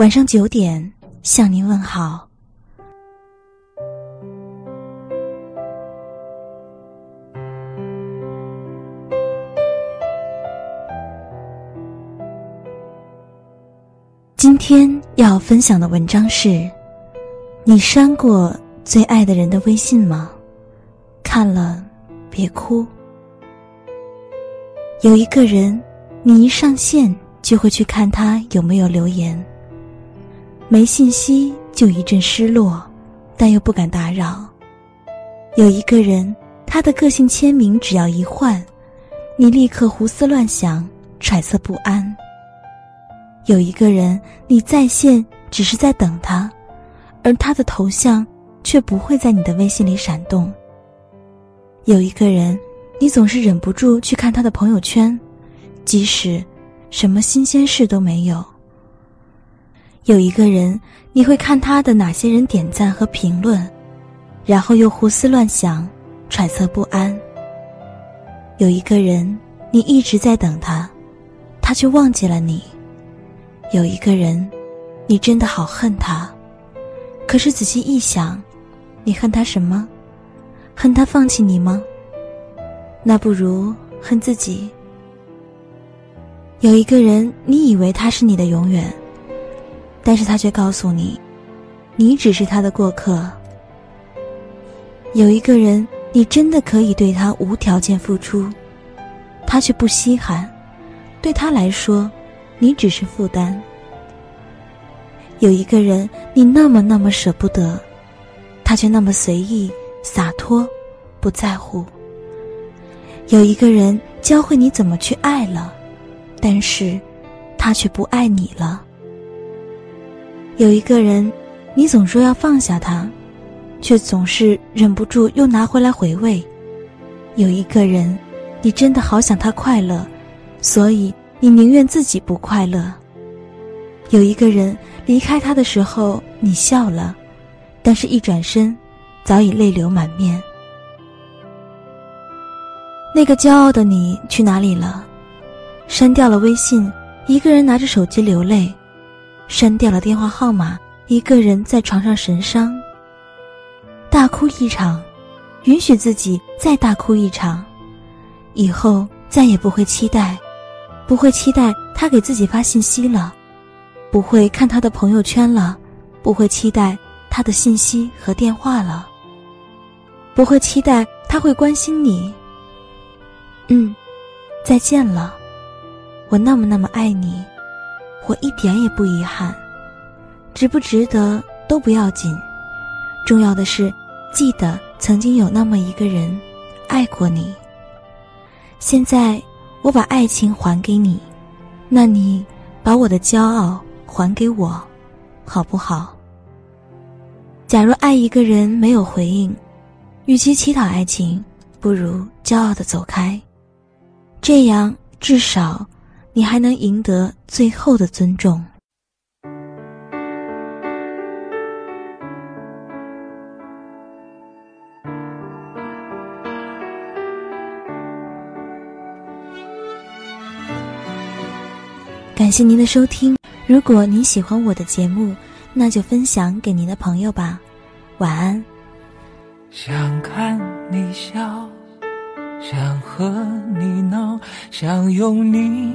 晚上九点向您问好。今天要分享的文章是：你删过最爱的人的微信吗？看了别哭。有一个人，你一上线就会去看他有没有留言，没信息就一阵失落，但又不敢打扰。有一个人，他的个性签名只要一换，你立刻胡思乱想，揣测不安。有一个人，你在线只是在等他，而他的头像却不会在你的微信里闪动。有一个人，你总是忍不住去看他的朋友圈，即使什么新鲜事都没有。有一个人，你会看他的哪些人点赞和评论，然后又胡思乱想，揣测不安。有一个人，你一直在等他，他却忘记了你。有一个人，你真的好恨他，可是仔细一想，你恨他什么？恨他放弃你吗？那不如恨自己。有一个人，你以为他是你的永远，但是他却告诉你，你只是他的过客。有一个人，你真的可以对他无条件付出，他却不稀罕，对他来说。你只是负担。有一个人，你那么那么舍不得，他却那么随意洒脱，不在乎。有一个人教会你怎么去爱了，但是，他却不爱你了。有一个人，你总说要放下他，却总是忍不住又拿回来回味。有一个人，你真的好想他快乐，所以。你宁愿自己不快乐。有一个人离开他的时候，你笑了，但是一转身，早已泪流满面。那个骄傲的你去哪里了？删掉了微信，一个人拿着手机流泪；删掉了电话号码，一个人在床上神伤。大哭一场，允许自己再大哭一场，以后再也不会期待。不会期待他给自己发信息了，不会看他的朋友圈了，不会期待他的信息和电话了，不会期待他会关心你。嗯，再见了，我那么那么爱你，我一点也不遗憾，值不值得都不要紧，重要的是记得曾经有那么一个人爱过你。现在。我把爱情还给你，那你把我的骄傲还给我，好不好？假如爱一个人没有回应，与其乞讨爱情，不如骄傲的走开，这样至少你还能赢得最后的尊重。感谢您的收听。如果您喜欢我的节目，那就分享给您的朋友吧。晚安。想看你笑，想和你闹，想拥你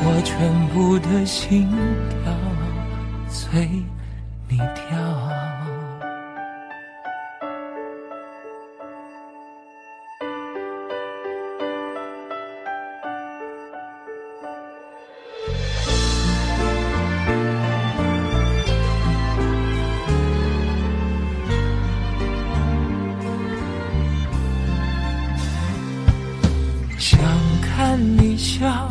我全部的心跳随你跳。想看你笑，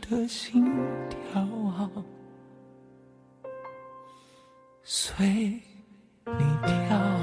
的心跳啊，随你跳。